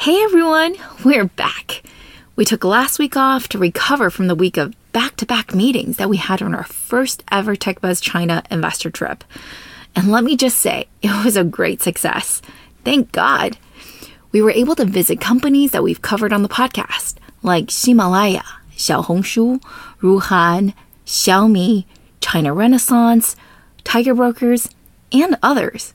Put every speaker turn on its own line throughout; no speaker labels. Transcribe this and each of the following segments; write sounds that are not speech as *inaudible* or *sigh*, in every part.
Hey everyone, we're back. We took last week off to recover from the week of back to back meetings that we had on our first ever TechBuzz China investor trip. And let me just say, *laughs* it was a great success. Thank God. We were able to visit companies that we've covered on the podcast, like Ximalaya, Xiaohongshu, Ruhan, Xiaomi, China Renaissance, Tiger Brokers, and others,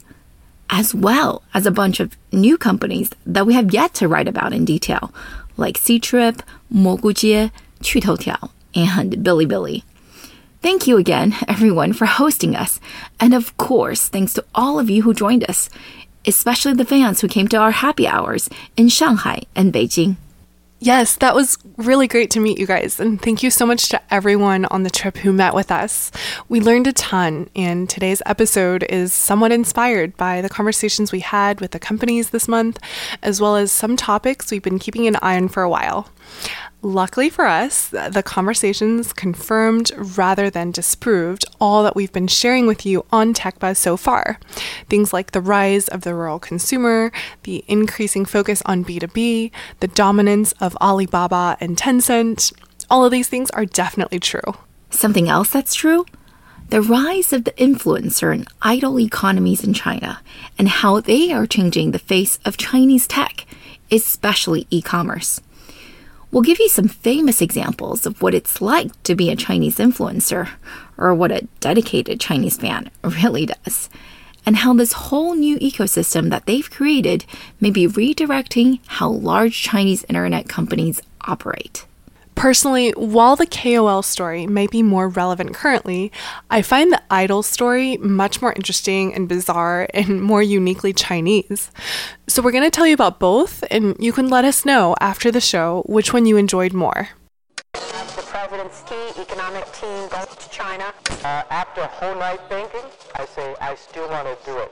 as well as a bunch of new companies that we have yet to write about in detail, like Sea Ctrip, Mogujie, Qutoutiao, and Bilibili. Thank you again, *laughs* everyone, for hosting us. And of course, thanks to all of you who joined us, especially the fans who came to our happy hours in Shanghai and Beijing.
Yes, that was really great to meet you guys. And thank you so much to everyone on the trip who met with us. We learned a ton, and today's episode is somewhat inspired by the conversations we had with the companies this month, as well as some topics we've been keeping an eye on for a while. Luckily for us, the conversations confirmed rather than disproved all that we've been sharing with you on TechBuzz so far. Things like the rise of the rural consumer, the increasing focus on B2B, the dominance of Alibaba and Tencent. All of these things are definitely true.
Something else that's true? The rise of the influencer and idol economies in China and how they are changing the face of Chinese tech, especially e commerce. We'll give you some famous examples of what it's like to be a Chinese influencer, or what a dedicated Chinese fan really does, and how this whole new ecosystem that they've created may be redirecting how large Chinese internet companies operate.
Personally, while the KOL story may be more relevant currently, I find the idol story much more interesting and bizarre and more uniquely Chinese. So, we're going to tell you about both, and you can let us know after the show which one you enjoyed more.
The president's key economic team goes to China. Uh, after a whole night thinking, I say I still want to do it.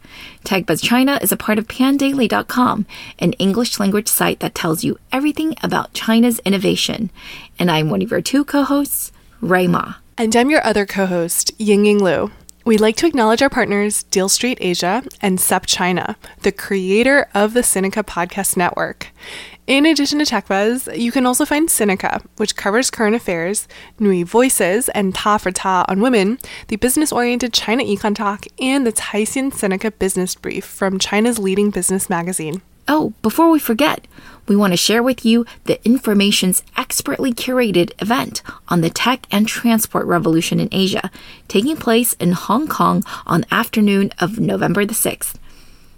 TechBuzz China is a part of pandaily.com, an English language site that tells you everything about China's innovation. And I'm one of your two co-hosts, Rui Ma.
And I'm your other co host, Ying Ying Lu. We'd like to acknowledge our partners, Deal Street Asia and SupChina, the creator of the Sinica Podcast Network. In addition to TechBuzz, you can also find Sinica, which covers current affairs, NüVoices, and Ta for Ta on Women, the business-oriented China Econ Talk, and the Caixin Sinica Business Brief from China's leading business magazine.
Oh, before we forget, we want to share with you the Information's expertly curated event on the tech and transport revolution in Asia, taking place in Hong Kong on afternoon of November the 6th.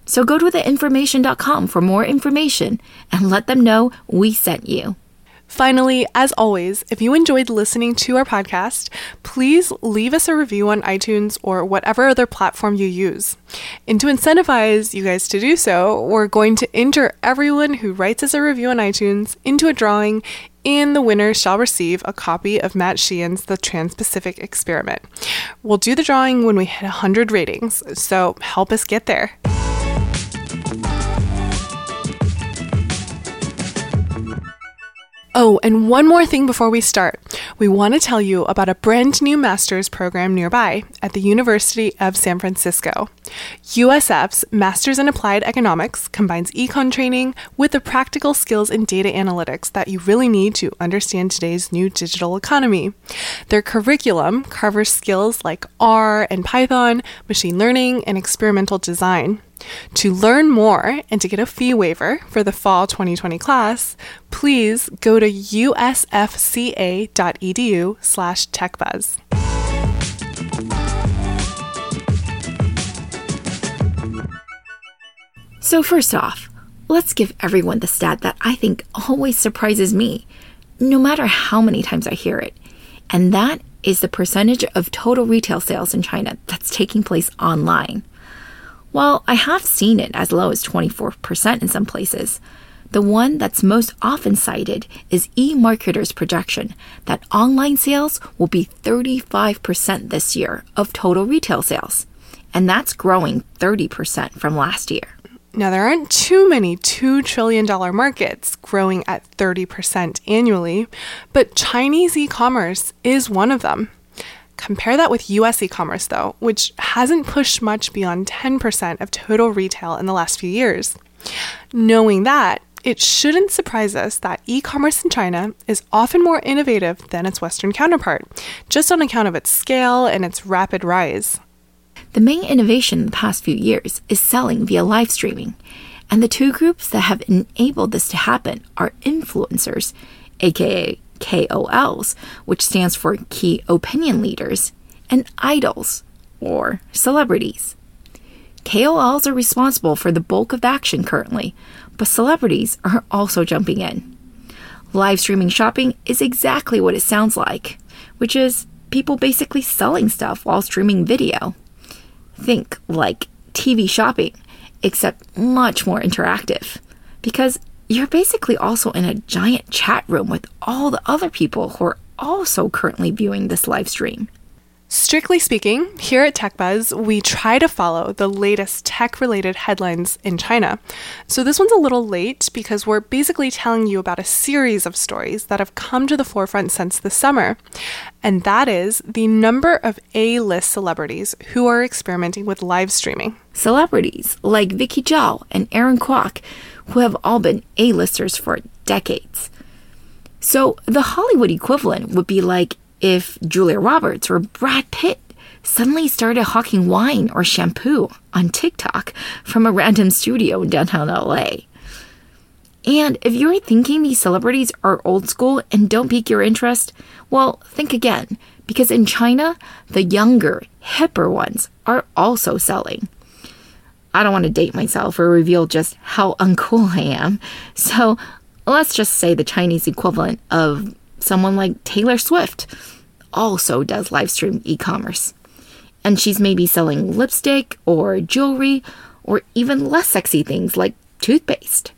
So go to theinformation.com for more information and let them know we sent you.
Finally, as always, if you enjoyed listening to our podcast, please leave us a review on iTunes or whatever other platform you use. And to incentivize you guys to do so, we're going to enter everyone who writes us a review on iTunes into a drawing, and the winner shall receive a copy of Matt Sheehan's The Trans Pacific Experiment. We'll do the drawing when we hit 100 ratings, so help us get there. Oh, and one more thing before we start. We want to tell you about a brand new master's program nearby at the University of San Francisco. USF's Masters in Applied Economics combines econ training with the practical skills in data analytics that you really need to understand today's new digital economy. Their curriculum covers skills like R and Python, machine learning, and experimental design. To learn more and to get a fee waiver for the fall 2020 class, please go to usfca.edu slash techbuzz.
So, first off, let's give everyone the stat that I think always surprises me, no matter how many times I hear it. and that is the percentage of total retail sales in China that's taking place online. While I have seen it as low as 24% in some places, the one that's most often cited is eMarketer's projection that online sales will be 35% this year of total retail sales, and that's growing 30% from last year.
Now, there aren't too many $2 trillion markets growing at 30% annually, but Chinese e commerce is one of them. Compare that with US e commerce, though, which hasn't pushed much beyond 10% of total retail in the last few years. Knowing that, it shouldn't surprise us that e commerce in China is often more innovative than its Western counterpart, just on account of its scale and its rapid rise.
The main innovation in the past few years is selling via live streaming, and the two groups that have enabled this to happen are influencers, aka KOLs, which stands for Key Opinion Leaders, and idols, or celebrities. KOLs are responsible for the bulk of action currently, but celebrities are also jumping in. Live streaming shopping is exactly what it sounds like, which is people basically selling stuff while streaming video. Think like TV shopping, except much more interactive. Because you're basically also in a giant chat room with all the other people who are also currently viewing this live stream.
Strictly speaking, here at TechBuzz, we try to follow the latest tech related headlines in China. So this one's a little late because we're basically telling you about a series of stories that have come to the forefront since the summer. And that is the number of A list celebrities who are experimenting with live streaming.
Celebrities like Vicky Zhao and Aaron Kwok, who have all been A listers for decades. So the Hollywood equivalent would be like if Julia Roberts or Brad Pitt suddenly started hawking wine or shampoo on TikTok from a random studio in downtown LA. And if you're thinking these celebrities are old school and don't pique your interest, well, think again, because in China, the younger, hipper ones are also selling. I don't want to date myself or reveal just how uncool I am, so let's just say the Chinese equivalent of someone like Taylor Swift also does live stream e commerce. And she's maybe selling lipstick or jewelry or even less sexy things like toothpaste.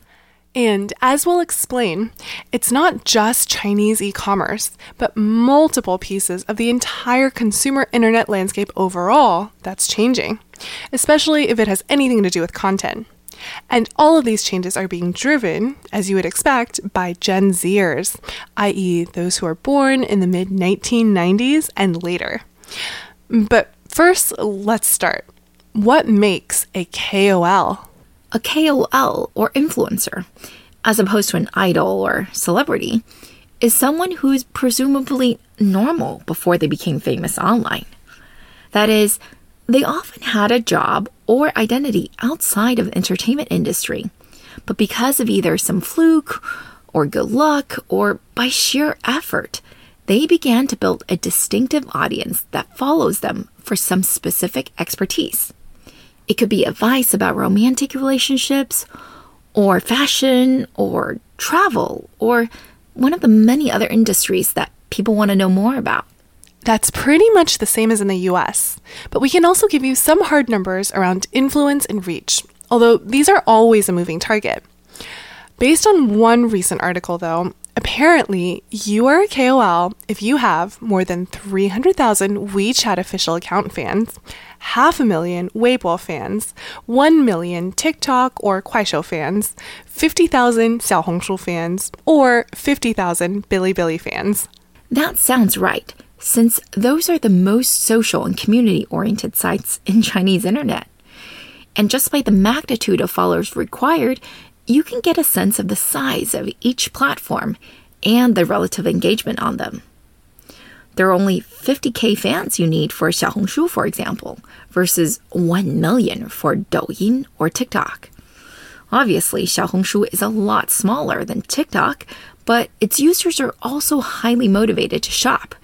And as we'll explain, it's not just Chinese e commerce, but multiple pieces of the entire consumer internet landscape overall that's changing, especially if it has anything to do with content. And all of these changes are being driven, as you would expect, by Gen Zers, i.e., those who are born in the mid 1990s and later. But first, let's start. What makes a KOL?
A KOL, or influencer, as opposed to an idol or celebrity, is someone who is presumably normal before they became famous online. That is, they often had a job or identity outside of the entertainment industry, but because of either some fluke or good luck or by sheer effort, they began to build a distinctive audience that follows them for some specific expertise. It could be advice about romantic relationships, or fashion, or travel, or one of the many other industries that people want to know more about.
That's pretty much the same as in the US, but we can also give you some hard numbers around influence and reach, although these are always a moving target. Based on one recent article, though, apparently you are a KOL if you have more than 300,000 WeChat official account fans, half a million Weibo fans, 1 million TikTok or Kuaishou fans, 50,000 Xiaohongshu fans, or 50,000 Bilibili fans.
That sounds right since those are the most social and community oriented sites in Chinese internet. And just by the magnitude of followers required, you can get a sense of the size of each platform and the relative engagement on them. There are only 50k fans you need for Xiaohongshu, for example, versus 1 million for Douyin or TikTok. Obviously, Xiaohongshu is a lot smaller than TikTok, but its users are also highly motivated to shop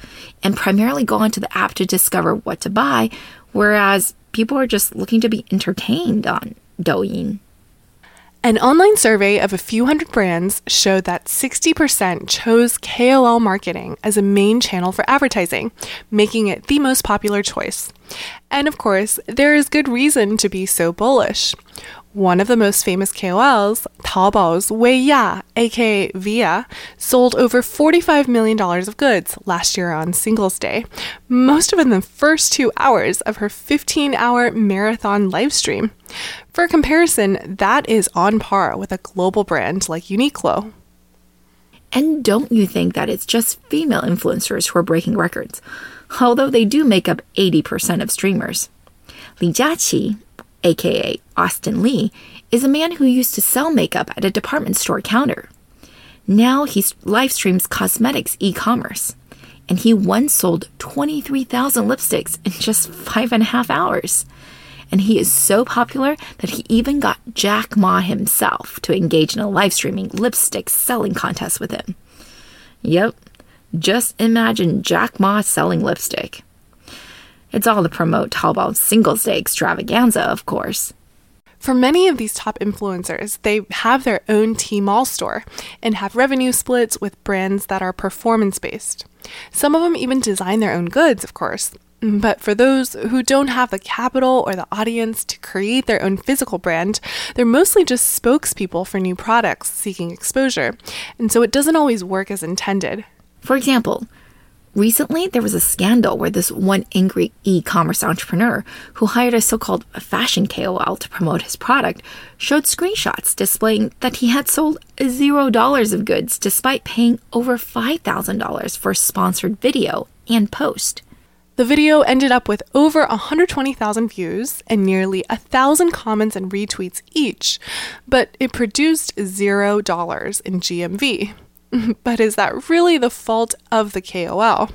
and primarily go onto the app to discover what to buy, whereas people are just looking to be entertained on Douyin.
An online survey of a few hundred brands showed that 60% chose KOL marketing as a main channel for advertising, making it the most popular choice. And of course, there is good reason to be so bullish. One of the most famous KOLs, Taobao's Wei Ya, aka Viya, sold over $45 million of goods last year on Singles Day, most of in the first two hours of her 15 hour marathon live stream. For comparison, that is on par with a global brand like Uniqlo.
And don't you think that it's just female influencers who are breaking records? Although they do make up 80% of streamers. Li Jiaqi, aka Austin Li, is a man who used to sell makeup at a department store counter. Now he live streams cosmetics e commerce, and he once sold 23,000 lipsticks in just five and a half hours. And he is so popular that he even got Jack Ma himself to engage in a live streaming lipstick selling contest with him. Yep, just imagine Jack Ma selling lipstick. It's all to promote Taobao's Singles Day extravaganza, of course.
For many of these top influencers, they have their own Tmall store and have revenue splits with brands that are performance based. Some of them even design their own goods, of course. But for those who don't have the capital or the audience to create their own physical brand, they're mostly just spokespeople for new products seeking exposure. And so it doesn't always work as intended.
For example, Recently, there was a scandal where this one angry e commerce entrepreneur who hired a so called fashion KOL to promote his product showed screenshots displaying that he had sold $0 of goods despite paying over $5,000 for a sponsored video and post.
The video ended up with over 120,000 views and nearly 1,000 comments and retweets each, but it produced $0 in GMV. *laughs* but is that really the fault of the KOL?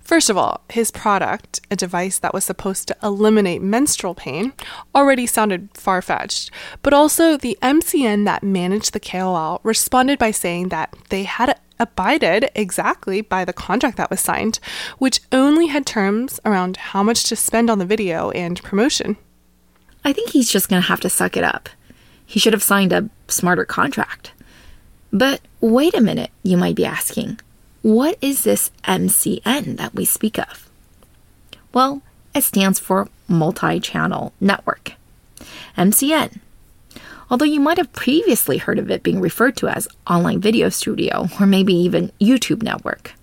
First of all, his product, a device that was supposed to eliminate menstrual pain, already sounded far fetched. But also, the MCN that managed the KOL responded by saying that they had abided exactly by the contract that was signed, which only had terms around how much to spend on the video and promotion.
I think he's just going to have to suck it up. He should have signed a smarter contract. But wait a minute, you might be asking. What is this MCN that we speak of? Well, it stands for Multi Channel Network. MCN. Although you might have previously heard of it being referred to as Online Video Studio or maybe even YouTube Network.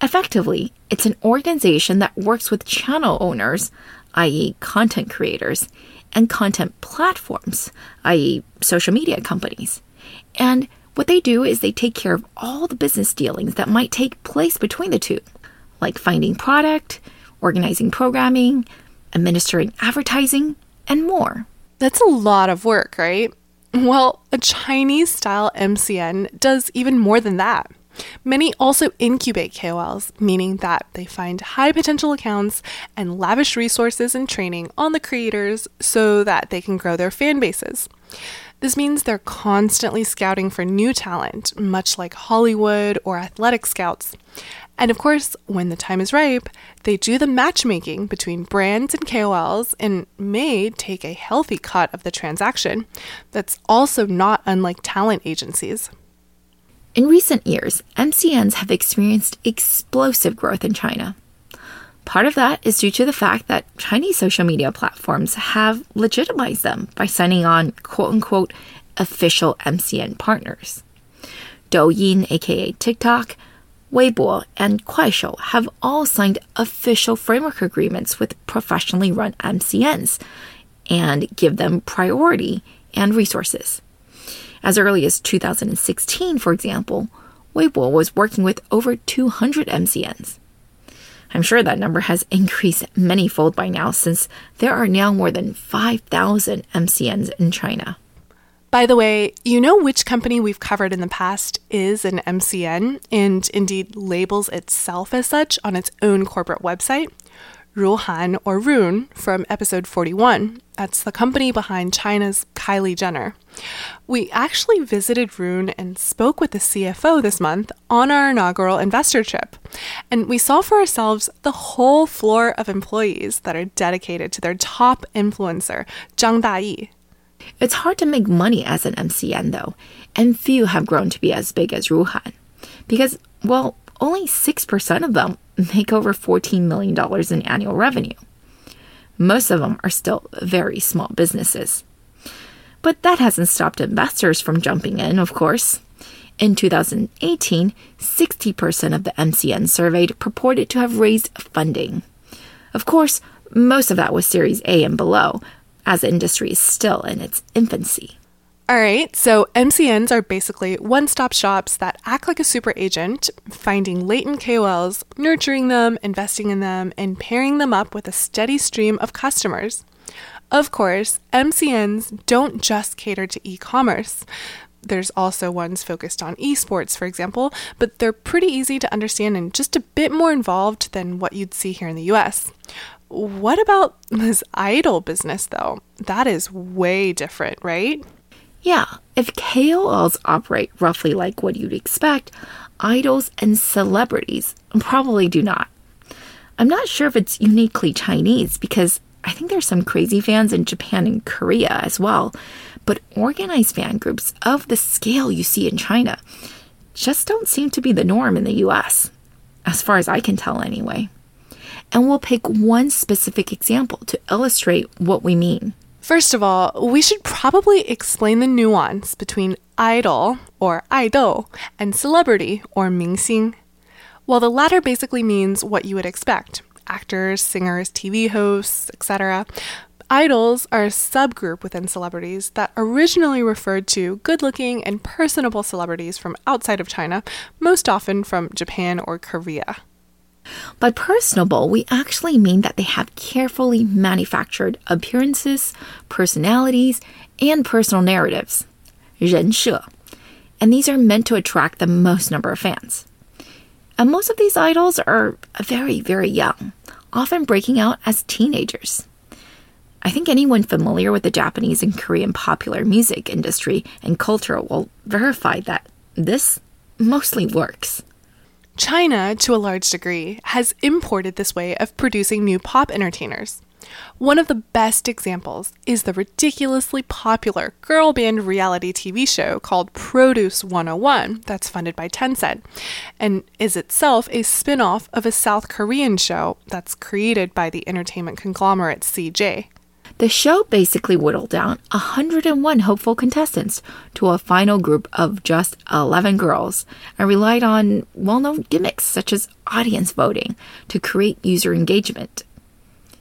Effectively, it's an organization that works with channel owners, i.e., content creators, and content platforms, i.e., social media companies, and what they do is they take care of all the business dealings that might take place between the two, like finding product, organizing programming, administering advertising, and more.
That's a lot of work, right? Well, a Chinese style MCN does even more than that. Many also incubate KOLs, meaning that they find high potential accounts and lavish resources and training on the creators so that they can grow their fan bases. This means they're constantly scouting for new talent, much like Hollywood or athletic scouts. And of course, when the time is ripe, they do the matchmaking between brands and KOLs and may take a healthy cut of the transaction. That's also not unlike talent agencies.
In recent years, MCNs have experienced explosive growth in China. Part of that is due to the fact that Chinese social media platforms have legitimized them by signing on quote unquote official MCN partners. Douyin, aka TikTok, Weibo, and Kuaishou have all signed official framework agreements with professionally run MCNs and give them priority and resources. As early as 2016, for example, Weibo was working with over 200 MCNs. I'm sure that number has increased many fold by now since there are now more than 5,000 MCNs in China.
By the way, you know which company we've covered in the past is an MCN and indeed labels itself as such on its own corporate website? Ruhan or Ruhnn from episode 41. That's the company behind China's Kylie Jenner. We actually visited Ruhnn and spoke with the CFO this month on our inaugural investor trip. And we saw for ourselves the whole floor of employees that are dedicated to their top influencer, Zhang Dayi.
It's hard to make money as an MCN, though, and few have grown to be as big as Ruhan. Because, well, only 6% of them make over $14 million in annual revenue. Most of them are still very small businesses. But that hasn't stopped investors from jumping in, of course. In 2018, 60% of the MCN surveyed purported to have raised funding. Of course, most of that was Series A and below, as the industry is still in its infancy.
All right, so MCNs are basically one stop shops that act like a super agent, finding latent KOLs, nurturing them, investing in them, and pairing them up with a steady stream of customers. Of course, MCNs don't just cater to e commerce. There's also ones focused on esports, for example, but they're pretty easy to understand and just a bit more involved than what you'd see here in the US. What about this idol business, though? That is way different, right?
Yeah, if KOLs operate roughly like what you'd expect, idols and celebrities probably do not. I'm not sure if it's uniquely Chinese because I think there's some crazy fans in Japan and Korea as well, but organized fan groups of the scale you see in China just don't seem to be the norm in the US, as far as I can tell anyway. And we'll pick one specific example to illustrate what we mean.
First of all, we should probably explain the nuance between idol or idol and celebrity or mingxing. While the latter basically means what you would expect actors, singers, TV hosts, etc. Idols are a subgroup within celebrities that originally referred to good looking and personable celebrities from outside of China, most often from Japan or Korea.
By personable, we actually mean that they have carefully manufactured appearances, personalities, and personal narratives. 人设. And these are meant to attract the most number of fans. And most of these idols are very, very young, often breaking out as teenagers. I think anyone familiar with the Japanese and Korean popular music industry and culture will verify that this mostly works.
China, to a large degree, has imported this way of producing new pop entertainers. One of the best examples is the ridiculously popular girl band reality TV show called Produce 101 that's funded by Tencent and is itself a spin off of a South Korean show that's created by the entertainment conglomerate CJ.
The show basically whittled down 101 hopeful contestants to a final group of just 11 girls and relied on well known gimmicks such as audience voting to create user engagement.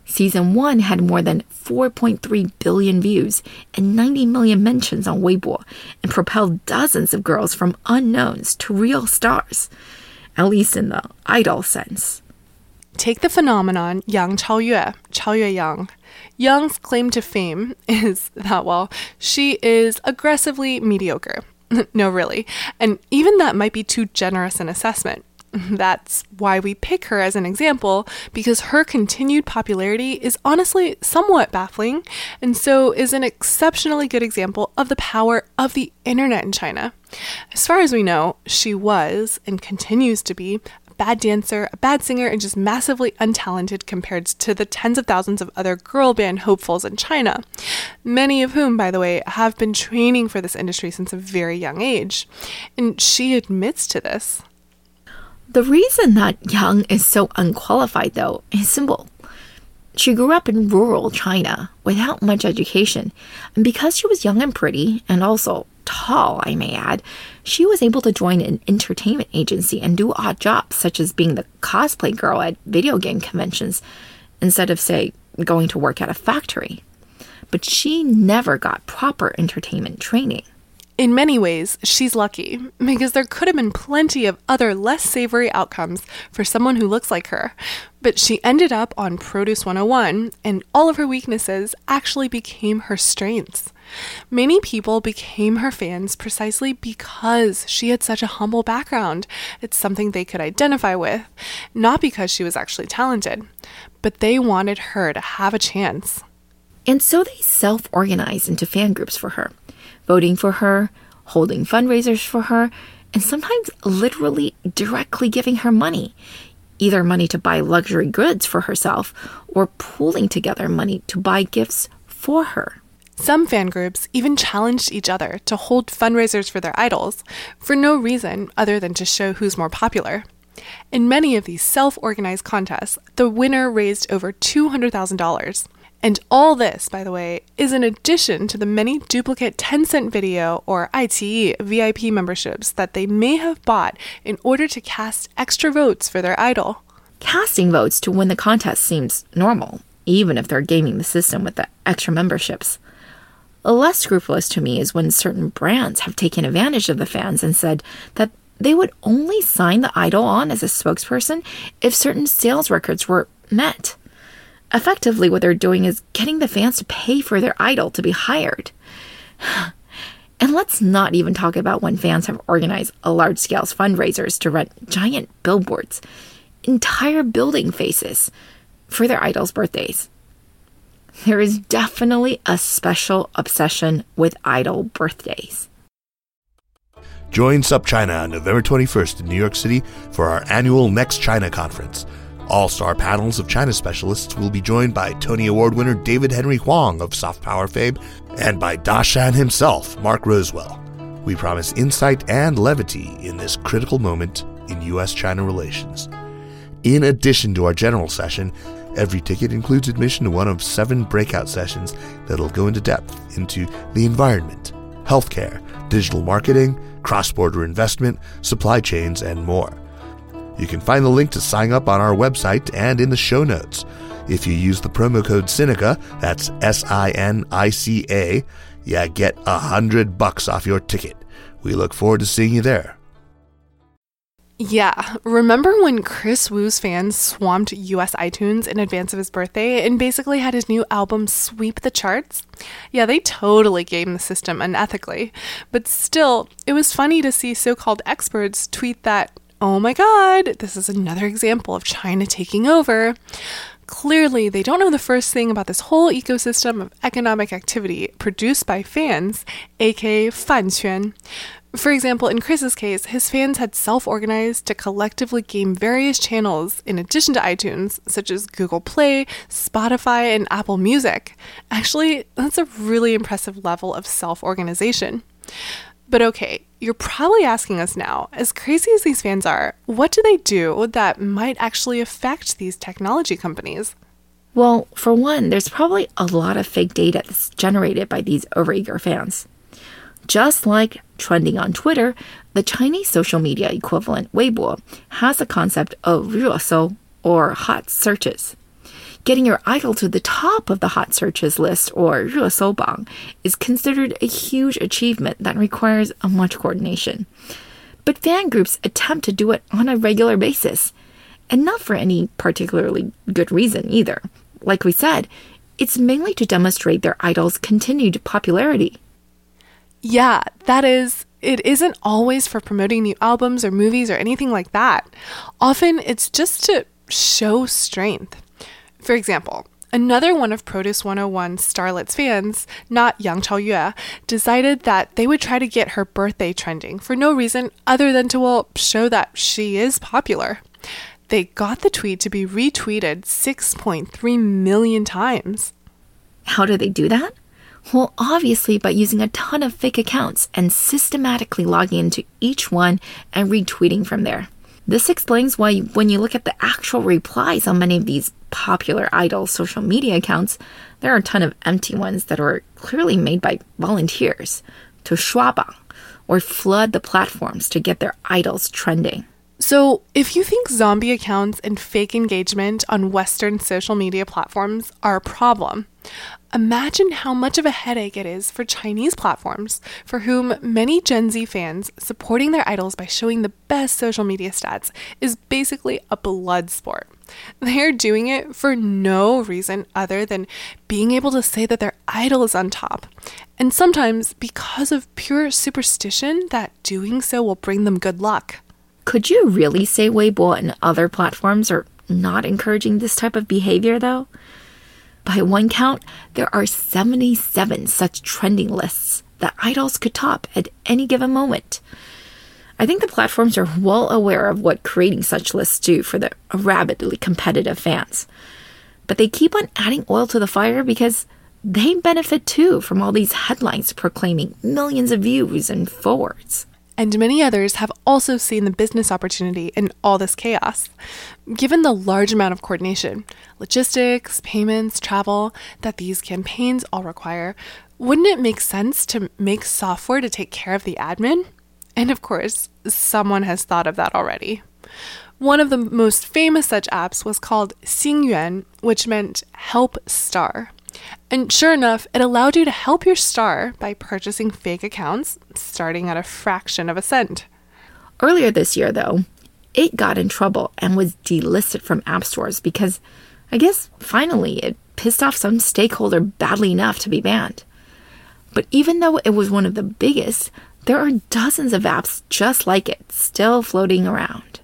Season 1 had more than 4.3 billion views and 90 million mentions on Weibo and propelled dozens of girls from unknowns to real stars, at least in the idol sense.
Take the phenomenon Yang Chaoyue, Chaoyue Yang. Yang's claim to fame *laughs* is that, well, she is aggressively mediocre. *laughs* no, really. And even that might be too generous an assessment. *laughs* That's why we pick her as an example, because her continued popularity is honestly somewhat baffling, and so is an exceptionally good example of the power of the internet in China. As far as we know, she was, and continues to be, bad dancer, a bad singer, and just massively untalented compared to the tens of thousands of other girl band hopefuls in China. Many of whom, by the way, have been training for this industry since a very young age. And she admits to this.
The reason that Yang is so unqualified, though, is simple. She grew up in rural China without much education, and because she was young and pretty, and also tall, I may add, she was able to join an entertainment agency and do odd jobs, such as being the cosplay girl at video game conventions, instead of, say, going to work at a factory. But she never got proper entertainment training.
In many ways, she's lucky because there could have been plenty of other less savory outcomes for someone who looks like her. But she ended up on Produce 101, and all of her weaknesses actually became her strengths. Many people became her fans precisely because she had such a humble background. It's something they could identify with, not because she was actually talented, but they wanted her to have a chance.
And so they self organized into fan groups for her, voting for her, holding fundraisers for her, and sometimes literally directly giving her money either money to buy luxury goods for herself or pooling together money to buy gifts for her.
Some fan groups even challenged each other to hold fundraisers for their idols for no reason other than to show who's more popular. In many of these self organized contests, the winner raised over $200,000. And all this, by the way, is in addition to the many duplicate Tencent Video or iQiyi VIP memberships that they may have bought in order to cast extra votes for their idol.
Casting votes to win the contest seems normal, even if they're gaming the system with the extra memberships. Less scrupulous to me is when certain brands have taken advantage of the fans and said that they would only sign the idol on as a spokesperson if certain sales records were met. Effectively, what they're doing is getting the fans to pay for their idol to be hired. *sighs* And let's not even talk about when fans have organized large scale fundraisers to rent giant billboards, entire building faces, for their idols' birthdays. There is definitely a special obsession with idol birthdays.
Join SupChina on November 21st in New York City for our annual Next China conference. All star panels of China specialists will be joined by Tony Award winner David Henry Hwang of Soft Power fame and by Dashan himself, Mark Rowswell. We promise insight and levity in this critical moment in U.S. China relations. In addition to our general session, every ticket includes admission to one of seven breakout sessions that'll go into depth into the environment, healthcare, digital marketing, cross border investment, supply chains, and more. You can find the link to sign up on our website and in the show notes. If you use the promo code Sinica, that's S I N I C A, yeah, get a hundred bucks off your ticket. We look forward to seeing you there.
Yeah, remember when Kris Wu's fans swamped US iTunes in advance of his birthday and basically had his new album sweep the charts? Yeah, they totally gamed the system unethically. But still, it was funny to see so called experts tweet that oh my god, this is another example of China taking over. Clearly, they don't know the first thing about this whole ecosystem of economic activity produced by fans, aka fan For example, in Kris's case, his fans had self organized to collectively game various channels in addition to iTunes, such as Google Play, Spotify, and Apple Music. Actually, that's a really impressive level of self organization. But okay, you're probably asking us now, as crazy as these fans are, what do they do that might actually affect these technology companies?
Well, for one, there's probably a lot of fake data that's generated by these overeager fans. Just like trending on Twitter, the Chinese social media equivalent Weibo has a concept of 热搜 or hot searches. Getting your idol to the top of the hot searches list, or Sobang, is considered a huge achievement that requires a much coordination. But fan groups attempt to do it on a regular basis, and not for any particularly good reason either. Like we said, it's mainly to demonstrate their idol's continued popularity.
Yeah, that is it isn't always for promoting new albums or movies or anything like that. Often it's just to show strength. For example, Another one of Produce 101 Starlet's fans, not Yang Chaoyue, decided that they would try to get her birthday trending for no reason other than to, well, show that she is popular. They got the tweet to be retweeted 6.3 million times.
How do they do that? Well, obviously by using a ton of fake accounts and systematically logging into each one and retweeting from there. This explains why, when you look at the actual replies on many of these popular idol social media accounts, there are a ton of empty ones that are clearly made by volunteers to shuabang or flood the platforms to get their idols trending.
So, if you think zombie accounts and fake engagement on Western social media platforms are a problem, imagine how much of a headache it is for Chinese platforms, for whom many Gen Z fans supporting their idols by showing the best social media stats is basically a blood sport. They are doing it for no reason other than being able to say that their idol is on top, and sometimes because of pure superstition that doing so will bring them good luck.
Could you really say Weibo and other platforms are not encouraging this type of behavior, though? By one count, there are 77 such trending lists that idols could top at any given moment. I think the platforms are well aware of what creating such lists do for the rabidly competitive fans. But they keep on adding oil to the fire because they benefit too from all these headlines proclaiming millions of views and forwards.
And many others have also seen the business opportunity in all this chaos. Given the large amount of coordination, logistics, payments, travel that these campaigns all require, wouldn't it make sense to make software to take care of the admin? And of course, someone has thought of that already. One of the most famous such apps was called Xingyuan, which meant help star. And sure enough, it allowed you to help your star by purchasing fake accounts starting at a fraction of a cent.
Earlier this year, though, it got in trouble and was delisted from app stores because I guess finally it pissed off some stakeholder badly enough to be banned. But even though it was one of the biggest, there are dozens of apps just like it still floating around.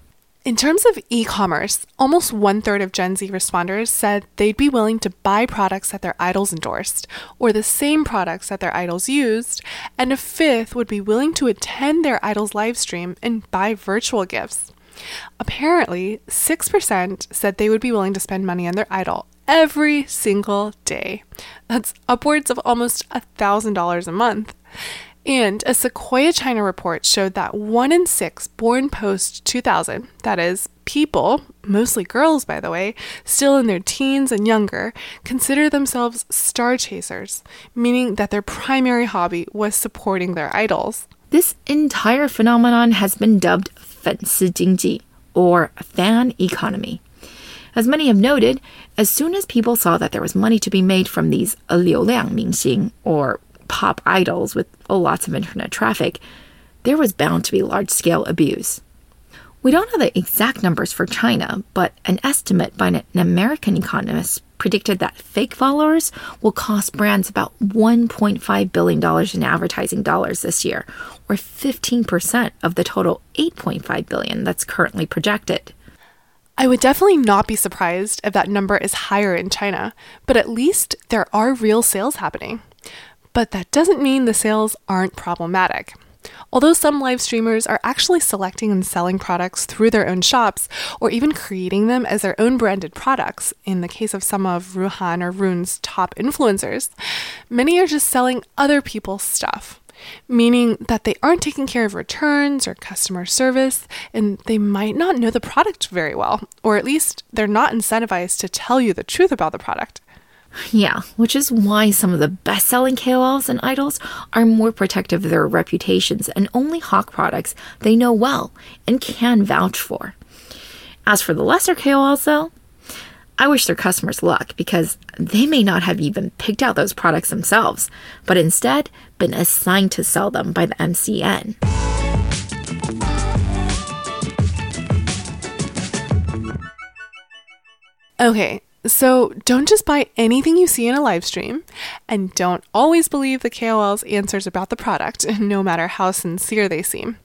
In terms of e commerce, almost one third of Gen Z responders said they'd be willing to buy products that their idols endorsed, or the same products that their idols used, and a fifth would be willing to attend their idol's live stream and buy virtual gifts. Apparently, 6% said they would be willing to spend money on their idol every single day. That's upwards of almost $1,000 a month. And a Sequoia China report showed that one in six born post 2000, that is, people, mostly girls by the way, still in their teens and younger, consider themselves star chasers, meaning that their primary hobby was supporting their idols.
This entire phenomenon has been dubbed 粉丝经济 or fan economy. As many have noted, as soon as people saw that there was money to be made from these 流量明星 or pop idols with oh, lots of internet traffic, there was bound to be large scale abuse. We don't know the exact numbers for China, but an estimate by an American economist predicted that fake followers will cost brands about $1.5 billion in advertising dollars this year, or 15% of the total 8.5 billion that's currently projected.
I would definitely not be surprised if that number is higher in China, but at least there are real sales happening. But that doesn't mean the sales aren't problematic. Although some live streamers are actually selecting and selling products through their own shops or even creating them as their own branded products, in the case of some of Ruhan or Ruhnn's top influencers, many are just selling other people's stuff, meaning that they aren't taking care of returns or customer service, and they might not know the product very well, or at least they're not incentivized to tell you the truth about the product.
Yeah, which is why some of the best selling KOLs and idols are more protective of their reputations and only hawk products they know well and can vouch for. As for the lesser KOLs, though, I wish their customers luck because they may not have even picked out those products themselves, but instead been assigned to sell them by the MCN.
Okay, so don't just buy anything you see in a live stream, and don't always believe the KOL's answers about the product, *laughs* no matter how sincere they seem.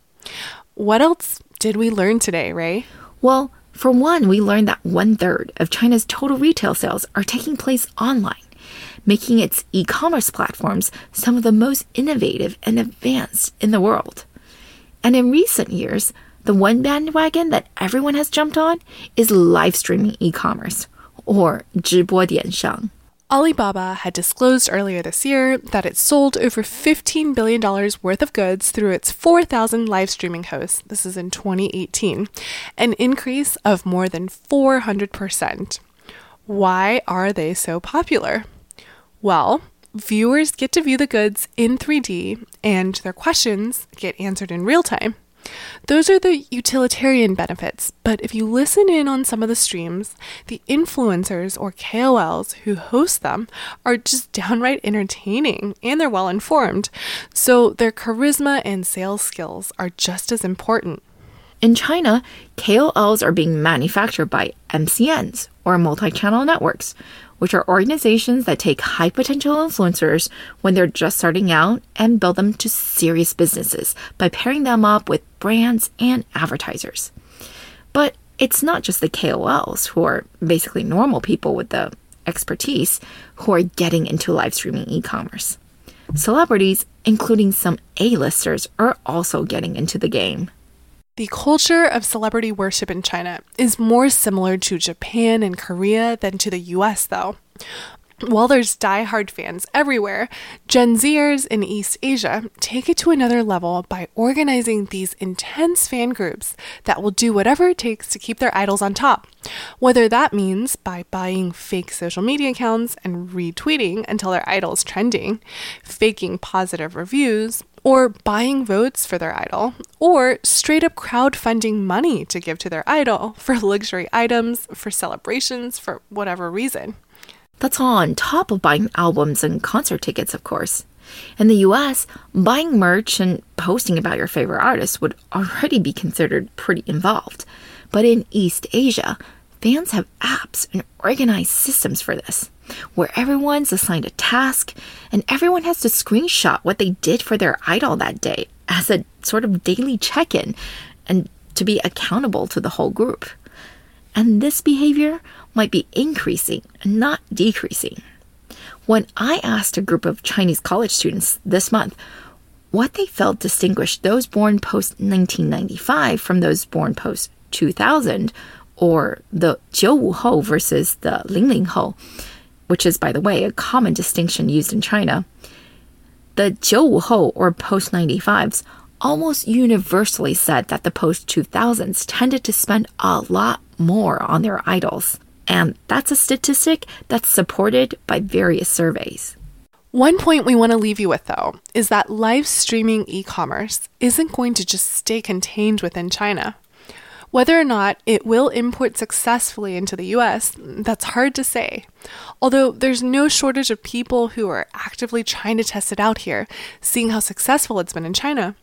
What else did we learn today, Rui?
Well, for one, we learned that one third of China's total retail sales are taking place online, making its e commerce platforms some of the most innovative and advanced in the world. And in recent years, the one bandwagon that everyone has jumped on is live streaming e commerce or 直播电商.
Alibaba had disclosed earlier this year that it sold over $15 billion worth of goods through its 4,000 live streaming hosts. This is in 2018, an increase of more than 400%. Why are they so popular? Well, viewers get to view the goods in 3D and their questions get answered in real time. Those are the utilitarian benefits, but if you listen in on some of the streams, the influencers or KOLs who host them are just downright entertaining and they're well informed. So their charisma and sales skills are just as important.
In China, KOLs are being manufactured by MCNs or multi channel networks, which are organizations that take high potential influencers when they're just starting out and build them to serious businesses by pairing them up with brands and advertisers. But it's not just the KOLs who are basically normal people with the expertise who are getting into live streaming e commerce. Celebrities, including some A-listers, are also getting into the game.
The culture of celebrity worship in China is more similar to Japan and Korea than to the US, though. While there's die-hard fans everywhere, Gen Zers in East Asia take it to another level by organizing these intense fan groups that will do whatever it takes to keep their idols on top. Whether that means by buying fake social media accounts and retweeting until their idol's trending, faking positive reviews, or buying votes for their idol, or straight up crowdfunding money to give to their idol for luxury items, for celebrations, for whatever reason.
That's all on top of buying albums and concert tickets, of course. In the US, buying merch and posting about your favorite artist would already be considered pretty involved. But in East Asia, fans have apps and organized systems for this, where everyone's assigned a task and everyone has to screenshot what they did for their idol that day as a sort of daily check in and to be accountable to the whole group. And this behavior might be increasing, not decreasing. When I asked a group of Chinese college students this month what they felt distinguished those born post 1995 from those born post 2000, or the 九五后 versus the 零零后, which is, by the way, a common distinction used in China, the 九五后or post 95s almost universally said that the post 2000s tended to spend a lot more on their idols. And that's a statistic that's supported by various surveys.
One point we want to leave you with, though, is that live streaming e commerce isn't going to just stay contained within China. Whether or not it will import successfully into the US, that's hard to say. Although there's no shortage of people who are actively trying to test it out here, seeing how successful it's been in China.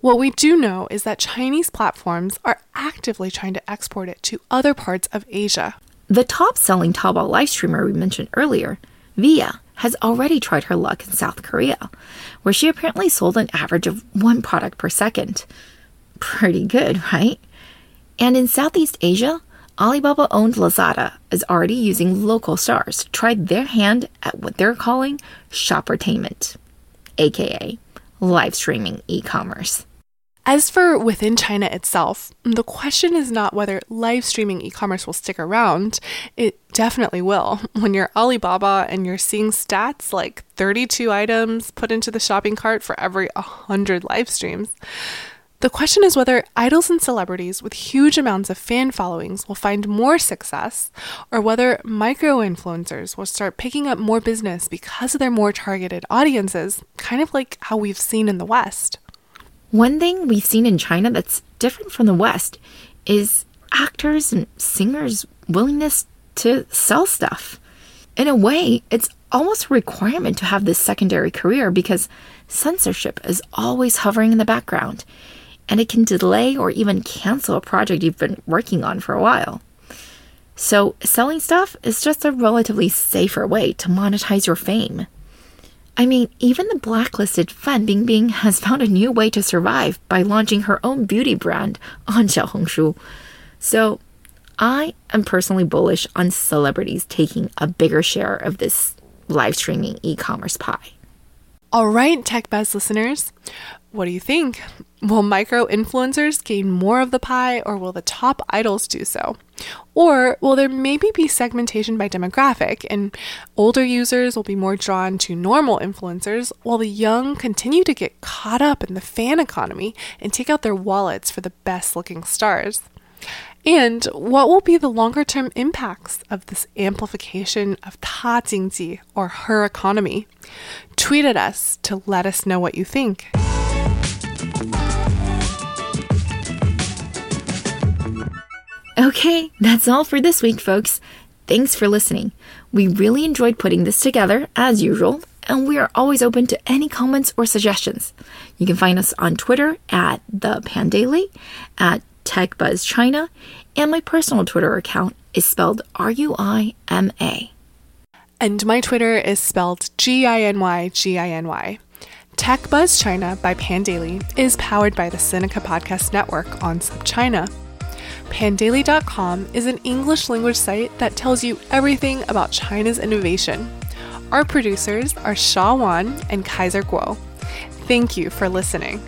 What we do know is that Chinese platforms are actively trying to export it to other parts of Asia.
The top selling Taobao live streamer we mentioned earlier, Viya, has already tried her luck in South Korea, where she apparently sold an average of one product per second. Pretty good, right? And in Southeast Asia, Alibaba owned Lazada is already using local stars to try their hand at what they're calling shoppertainment, aka live streaming e commerce.
As for within China itself, the question is not whether live streaming e commerce will stick around. It definitely will. *laughs* When you're Alibaba and you're seeing stats like 32 items put into the shopping cart for every 100 live streams. The question is whether idols and celebrities with huge amounts of fan followings will find more success, or whether micro influencers will start picking up more business because of their more targeted audiences, kind of like how we've seen in the West.
One thing we've seen in China that's different from the West is actors and singers' willingness to sell stuff. In a way, it's almost a requirement to have this secondary career because censorship is always hovering in the background and it can delay or even cancel a project you've been working on for a while. So, selling stuff is just a relatively safer way to monetize your fame. I mean, even the blacklisted Fan Bingbing has *laughs* found a new way to survive by launching her own beauty brand on Xiaohongshu. So, I am personally bullish on celebrities taking a bigger share of this live streaming e commerce pie.
All right, Tech Buzz listeners, what do you think? Will micro influencers gain more of the pie, or will the top idols do so? Or will there maybe be segmentation by demographic, and older users will be more drawn to normal influencers, while the young continue to get caught up in the fan economy and take out their wallets for the best looking stars? And what will be the longer term impacts of this amplification of Ta Jingji or her economy? Tweet at us to let us know what you think.
Okay, that's all for this week, folks. Thanks for listening. We really enjoyed putting this together, as usual, and we are always open to any comments or suggestions. You can find us on Twitter at the Pandaily, at TechBuzzChina, and my personal Twitter account is spelled R U I M A.
And my Twitter is spelled G I N Y G I N Y. Tech Buzz China by Pandaily is powered by the Sinica Podcast Network on SupChina. Pandaily.com is an English language site that tells you everything about China's innovation. Our producers are Sha Wan and Kaiser Kuo. Thank you for listening.